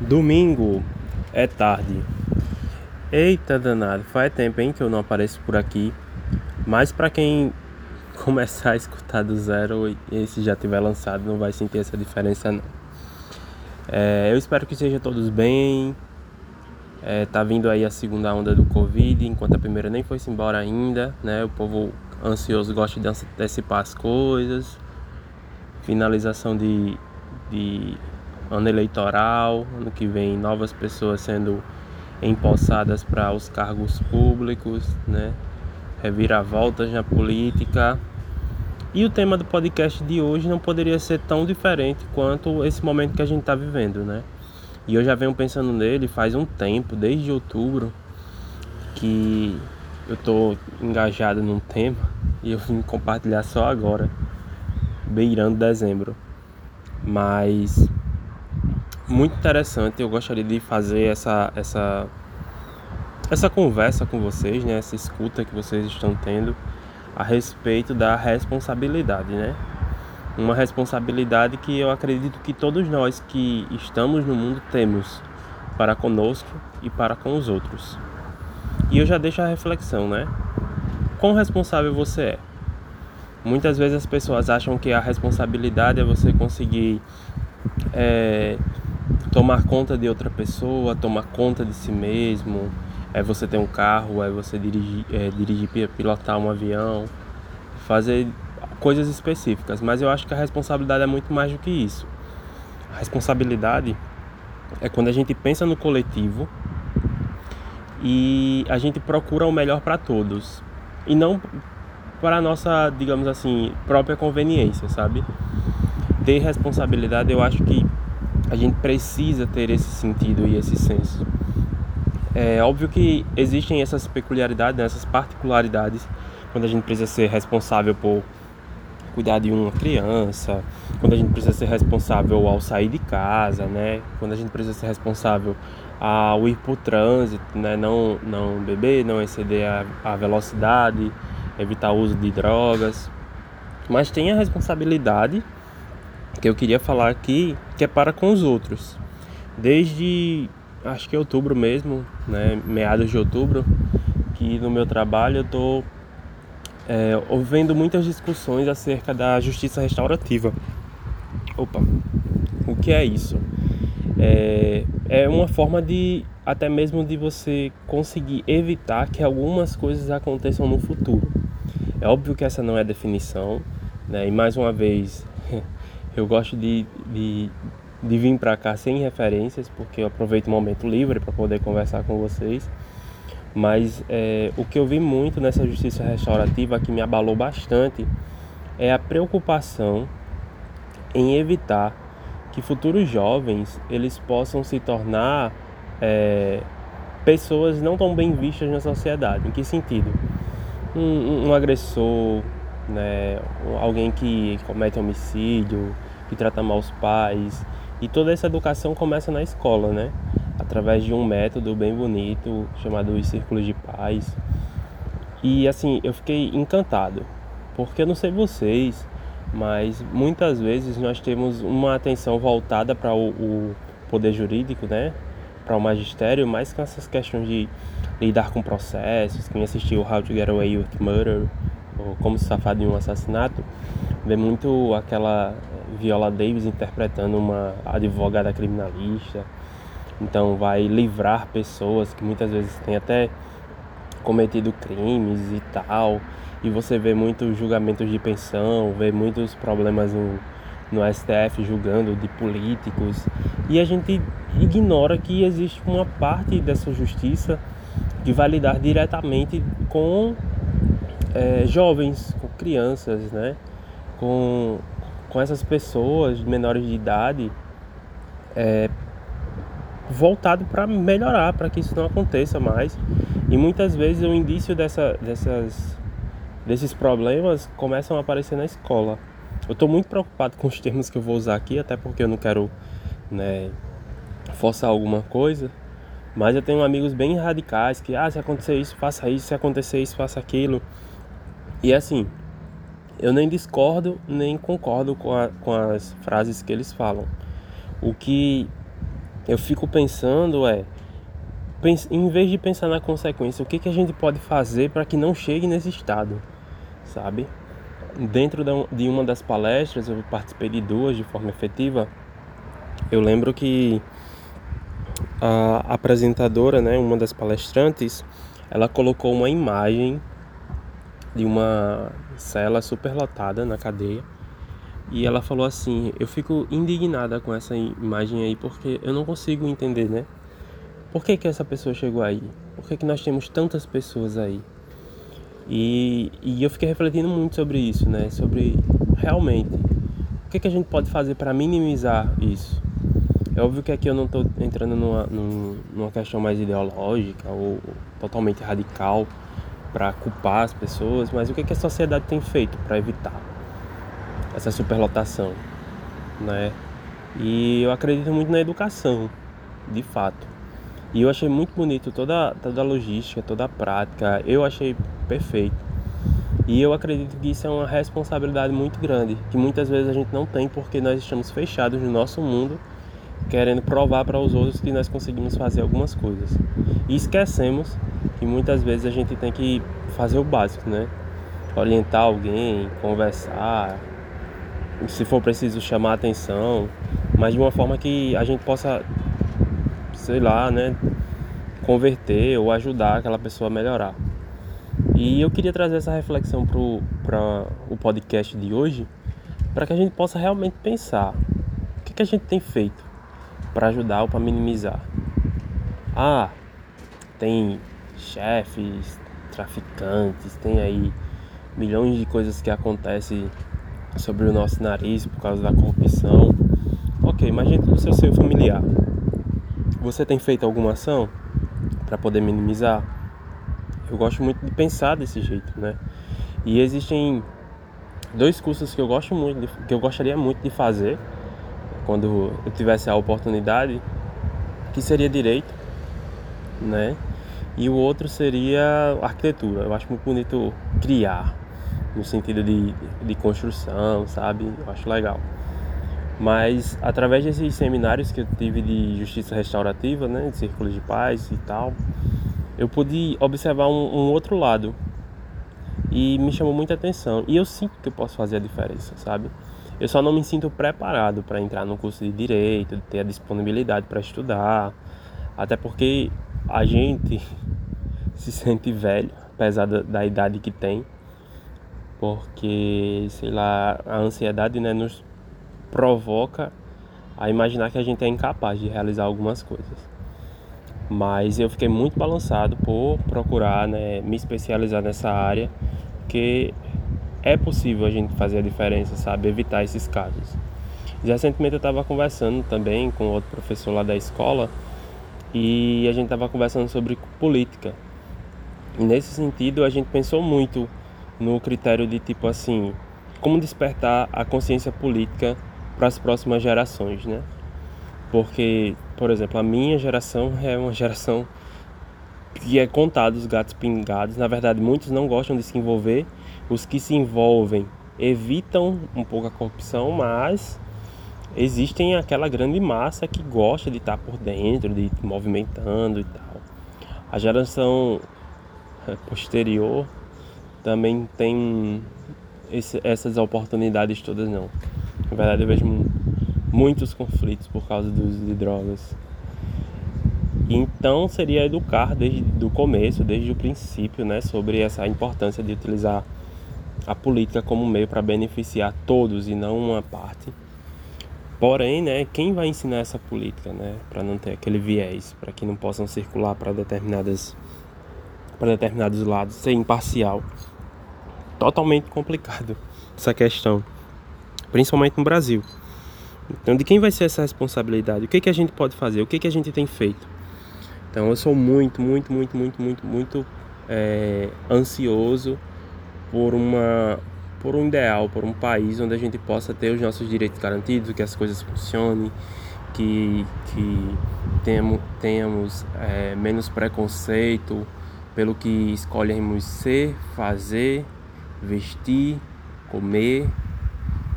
Domingo é tarde. Eita danado, faz tempo hein que eu não apareço por aqui. Mas para quem começar a escutar do zero e esse já tiver lançado, não vai sentir essa diferença não. É, eu espero que sejam todos bem. É, tá vindo aí a segunda onda do Covid, enquanto a primeira nem foi embora ainda, né? O povo ansioso gosta de antecipar as coisas. Finalização de, de ano eleitoral, ano que vem novas pessoas sendo empossadas para os cargos públicos, né? Reviravoltas na política. E o tema do podcast de hoje não poderia ser tão diferente quanto esse momento que a gente está vivendo, né? E eu já venho pensando nele faz um tempo, desde outubro, que eu estou engajado num tema e eu vim compartilhar só agora, beirando dezembro. Mas muito interessante. Eu gostaria de fazer essa, essa, essa conversa com vocês, né? essa escuta que vocês estão tendo a respeito da responsabilidade, né? Uma responsabilidade que eu acredito que todos nós que estamos no mundo temos para conosco e para com os outros. E eu já deixo a reflexão, né? Quão responsável você é? Muitas vezes as pessoas acham que a responsabilidade é você conseguir é, tomar conta de outra pessoa, tomar conta de si mesmo, é você ter um carro, é você dirigir, é, dirigir pilotar um avião, fazer coisas específicas. Mas eu acho que a responsabilidade é muito mais do que isso. A responsabilidade é quando a gente pensa no coletivo e a gente procura o melhor para todos e não para a nossa, digamos assim, própria conveniência, sabe? Ter responsabilidade, eu acho que a gente precisa ter esse sentido e esse senso. É óbvio que existem essas peculiaridades, né, essas particularidades, quando a gente precisa ser responsável por cuidar de uma criança, quando a gente precisa ser responsável ao sair de casa, né? Quando a gente precisa ser responsável ao ir por trânsito, né? Não, não beber, não exceder a, a velocidade, evitar o uso de drogas. Mas tem a responsabilidade que eu queria falar aqui, que é para com os outros. Desde acho que é outubro mesmo, né, meados de outubro, que no meu trabalho eu tô é, ouvindo muitas discussões acerca da justiça restaurativa. Opa, o que é isso? É, é uma forma de até mesmo de você conseguir evitar que algumas coisas aconteçam no futuro. É óbvio que essa não é a definição, né? E mais uma vez Eu gosto de, de, de vir para cá sem referências, porque eu aproveito o momento livre para poder conversar com vocês. Mas é, o que eu vi muito nessa justiça restaurativa que me abalou bastante é a preocupação em evitar que futuros jovens eles possam se tornar é, pessoas não tão bem vistas na sociedade. Em que sentido? Um, um agressor, né, alguém que comete homicídio, que trata mal os pais. E toda essa educação começa na escola, né? Através de um método bem bonito chamado os Círculos de Paz. E assim, eu fiquei encantado, porque eu não sei vocês, mas muitas vezes nós temos uma atenção voltada para o, o poder jurídico, né? Para o magistério, mais com essas questões de lidar com processos. Quem assistiu How to Get Away with Murder, ou Como se safar de um assassinato, vê muito aquela Viola Davis interpretando uma advogada criminalista. Então vai livrar pessoas que muitas vezes têm até cometido crimes e tal. E você vê muitos julgamentos de pensão, vê muitos problemas no, no STF julgando de políticos. E a gente ignora que existe uma parte dessa justiça que vai lidar diretamente com é, jovens, com crianças, né? com com essas pessoas menores de idade é, voltado para melhorar, para que isso não aconteça mais. E muitas vezes o indício dessa, dessas, desses problemas começam a aparecer na escola. Eu estou muito preocupado com os termos que eu vou usar aqui, até porque eu não quero né, forçar alguma coisa. Mas eu tenho amigos bem radicais que, ah, se acontecer isso, faça isso, se acontecer isso, faça aquilo. E assim, eu nem discordo nem concordo com, a, com as frases que eles falam. O que eu fico pensando é em vez de pensar na consequência, o que, que a gente pode fazer para que não chegue nesse estado, sabe? Dentro de uma das palestras, eu participei de duas de forma efetiva. Eu lembro que a apresentadora, né, uma das palestrantes, ela colocou uma imagem de uma cela superlotada na cadeia e ela falou assim: Eu fico indignada com essa imagem aí porque eu não consigo entender, né? Por que, que essa pessoa chegou aí? Por que, que nós temos tantas pessoas aí? E, e eu fiquei refletindo muito sobre isso, né? Sobre realmente o que, que a gente pode fazer para minimizar isso. É óbvio que aqui eu não estou entrando numa, numa questão mais ideológica ou totalmente radical para culpar as pessoas, mas o que, que a sociedade tem feito para evitar essa superlotação, né? E eu acredito muito na educação, de fato. E eu achei muito bonito toda, toda a logística, toda a prática. Eu achei perfeito. E eu acredito que isso é uma responsabilidade muito grande, que muitas vezes a gente não tem porque nós estamos fechados no nosso mundo, querendo provar para os outros que nós conseguimos fazer algumas coisas. E esquecemos que muitas vezes a gente tem que fazer o básico, né? Orientar alguém, conversar, se for preciso chamar atenção, mas de uma forma que a gente possa sei lá, né, converter ou ajudar aquela pessoa a melhorar. E eu queria trazer essa reflexão para o podcast de hoje, para que a gente possa realmente pensar o que, que a gente tem feito para ajudar ou para minimizar. Ah, tem chefes, traficantes, tem aí milhões de coisas que acontecem sobre o nosso nariz por causa da corrupção. Ok, mas dentro do seu familiar, você tem feito alguma ação para poder minimizar? Eu gosto muito de pensar desse jeito, né? E existem dois cursos que eu gosto muito, de, que eu gostaria muito de fazer quando eu tivesse a oportunidade, que seria direito, né? E o outro seria arquitetura. Eu acho muito bonito criar, no sentido de, de construção, sabe? Eu acho legal. Mas através desses seminários que eu tive de justiça restaurativa, né, de círculos de paz e tal, eu pude observar um, um outro lado e me chamou muita atenção. E eu sinto que eu posso fazer a diferença, sabe? Eu só não me sinto preparado para entrar no curso de direito, ter a disponibilidade para estudar, até porque a gente se sente velho, apesar da, da idade que tem, porque sei lá, a ansiedade né, nos provoca a imaginar que a gente é incapaz de realizar algumas coisas. Mas eu fiquei muito balançado por procurar né, me especializar nessa área, que é possível a gente fazer a diferença, sabe? Evitar esses casos. Recentemente eu estava conversando também com outro professor lá da escola e a gente estava conversando sobre política. E nesse sentido a gente pensou muito no critério de tipo assim, como despertar a consciência política para as próximas gerações, né? Porque, por exemplo, a minha geração é uma geração que é contada os gatos pingados. Na verdade, muitos não gostam de se envolver. Os que se envolvem evitam um pouco a corrupção, mas existem aquela grande massa que gosta de estar por dentro, de movimentando e tal. A geração eh, posterior também tem esse, essas oportunidades todas não. Na verdade, eu vejo muitos conflitos por causa do uso de drogas. Então, seria educar desde o começo, desde o princípio, né, sobre essa importância de utilizar a política como meio para beneficiar todos e não uma parte. Porém, né, quem vai ensinar essa política, né, para não ter aquele viés, para que não possam circular para determinadas para determinados lados, ser imparcial. Totalmente complicado essa questão principalmente no Brasil. Então, de quem vai ser essa responsabilidade? O que, que a gente pode fazer? O que, que a gente tem feito? Então, eu sou muito, muito, muito, muito, muito, muito é, ansioso por uma por um ideal, por um país onde a gente possa ter os nossos direitos garantidos, que as coisas funcionem, que, que tenhamos, tenhamos é, menos preconceito pelo que escolhemos ser, fazer, vestir, comer,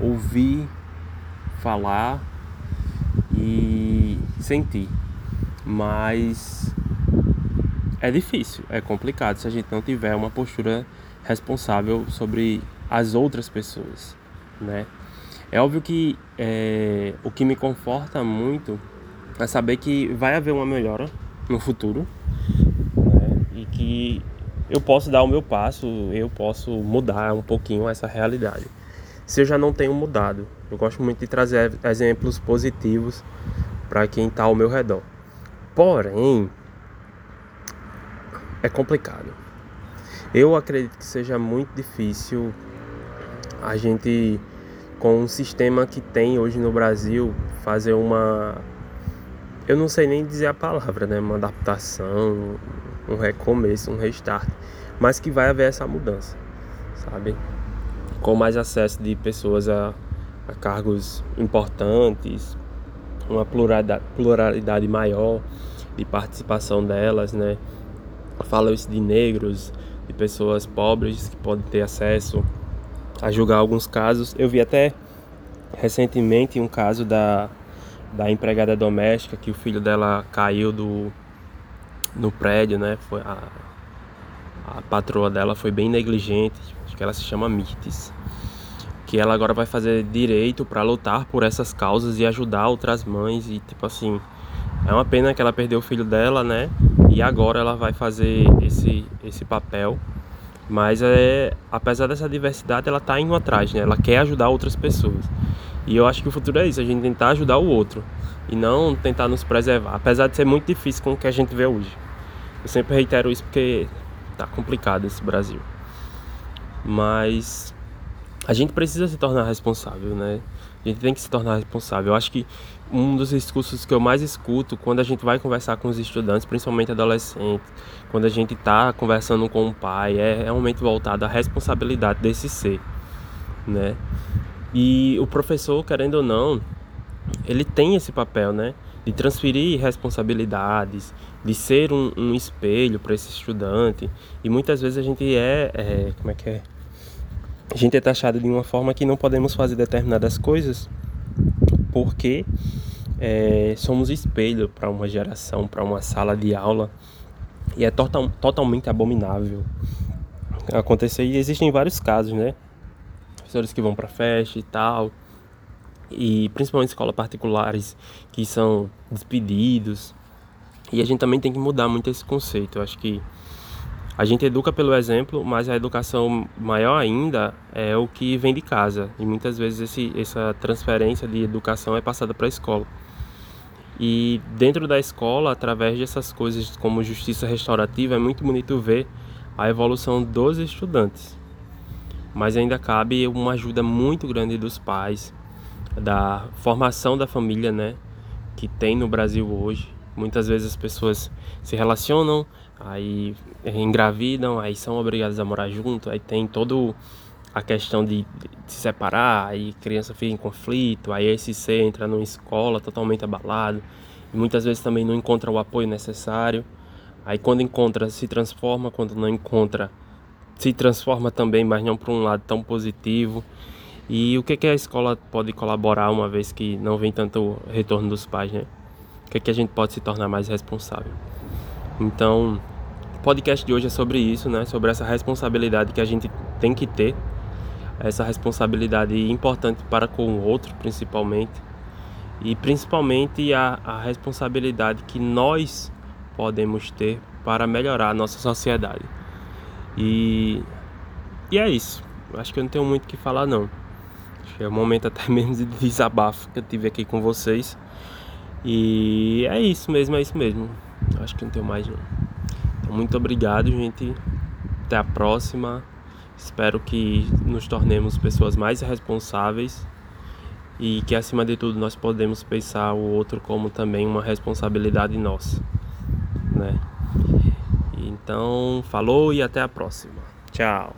ouvir, falar e sentir. Mas é difícil, é complicado se a gente não tiver uma postura responsável sobre as outras pessoas, né? É óbvio que é, o que me conforta muito é saber que vai haver uma melhora no futuro, né? E que eu posso dar o meu passo, eu posso mudar um pouquinho essa realidade. Se eu já não tenho mudado, eu gosto muito de trazer exemplos positivos para quem está ao meu redor. Porém, é complicado. Eu acredito que seja muito difícil a gente, com um sistema que tem hoje no Brasil, fazer uma. Eu não sei nem dizer a palavra, né? Uma adaptação, um recomeço, um restart. Mas que vai haver essa mudança, sabe? Com mais acesso de pessoas a, a cargos importantes, uma pluralidade, pluralidade maior de participação delas, né? Falo isso de negros, de pessoas pobres que podem ter acesso a julgar alguns casos. Eu vi até recentemente um caso da, da empregada doméstica que o filho dela caiu do no prédio, né? Foi a, a patroa dela foi bem negligente, acho que ela se chama Mirtes. Que ela agora vai fazer direito para lutar por essas causas e ajudar outras mães e tipo assim, é uma pena que ela perdeu o filho dela, né? E agora ela vai fazer esse, esse papel. Mas é, apesar dessa diversidade, ela tá indo atrás, né? Ela quer ajudar outras pessoas. E eu acho que o futuro é isso, a gente tentar ajudar o outro e não tentar nos preservar, apesar de ser muito difícil com o que a gente vê hoje. Eu sempre reitero isso porque tá complicado esse Brasil. Mas a gente precisa se tornar responsável, né? A gente tem que se tornar responsável. Eu acho que um dos discursos que eu mais escuto quando a gente vai conversar com os estudantes, principalmente adolescentes, quando a gente está conversando com o pai, é realmente voltado à responsabilidade desse ser, né? E o professor, querendo ou não, ele tem esse papel, né? De transferir responsabilidades, de ser um, um espelho para esse estudante. E muitas vezes a gente é, é, como é que é? A gente é taxado de uma forma que não podemos fazer determinadas coisas porque é, somos espelho para uma geração, para uma sala de aula e é total, totalmente abominável acontecer. E existem vários casos, né? Professores que vão para festa e tal, e principalmente escolas particulares que são despedidos. E a gente também tem que mudar muito esse conceito. Eu acho que a gente educa pelo exemplo, mas a educação maior ainda é o que vem de casa. E muitas vezes esse, essa transferência de educação é passada para a escola. E dentro da escola, através dessas coisas como justiça restaurativa, é muito bonito ver a evolução dos estudantes. Mas ainda cabe uma ajuda muito grande dos pais, da formação da família, né, que tem no Brasil hoje. Muitas vezes as pessoas se relacionam, aí engravidam, aí são obrigadas a morar junto, aí tem todo a questão de, se separar, aí criança fica em conflito, aí esse ser entra numa escola totalmente abalado, e muitas vezes também não encontra o apoio necessário. Aí quando encontra se transforma, quando não encontra se transforma também, mas não para um lado tão positivo. E o que, que a escola pode colaborar uma vez que não vem tanto retorno dos pais, né? O que, que a gente pode se tornar mais responsável? Então, o podcast de hoje é sobre isso, né? Sobre essa responsabilidade que a gente tem que ter, essa responsabilidade importante para com o outro, principalmente, e principalmente a, a responsabilidade que nós podemos ter para melhorar a nossa sociedade. E, e é isso. Acho que eu não tenho muito o que falar, não. Acho é um momento até mesmo de desabafo que eu tive aqui com vocês. E é isso mesmo, é isso mesmo. Acho que não tenho mais, não. Muito obrigado, gente. Até a próxima. Espero que nos tornemos pessoas mais responsáveis e que acima de tudo nós podemos pensar o outro como também uma responsabilidade nossa, né? Então, falou e até a próxima. Tchau.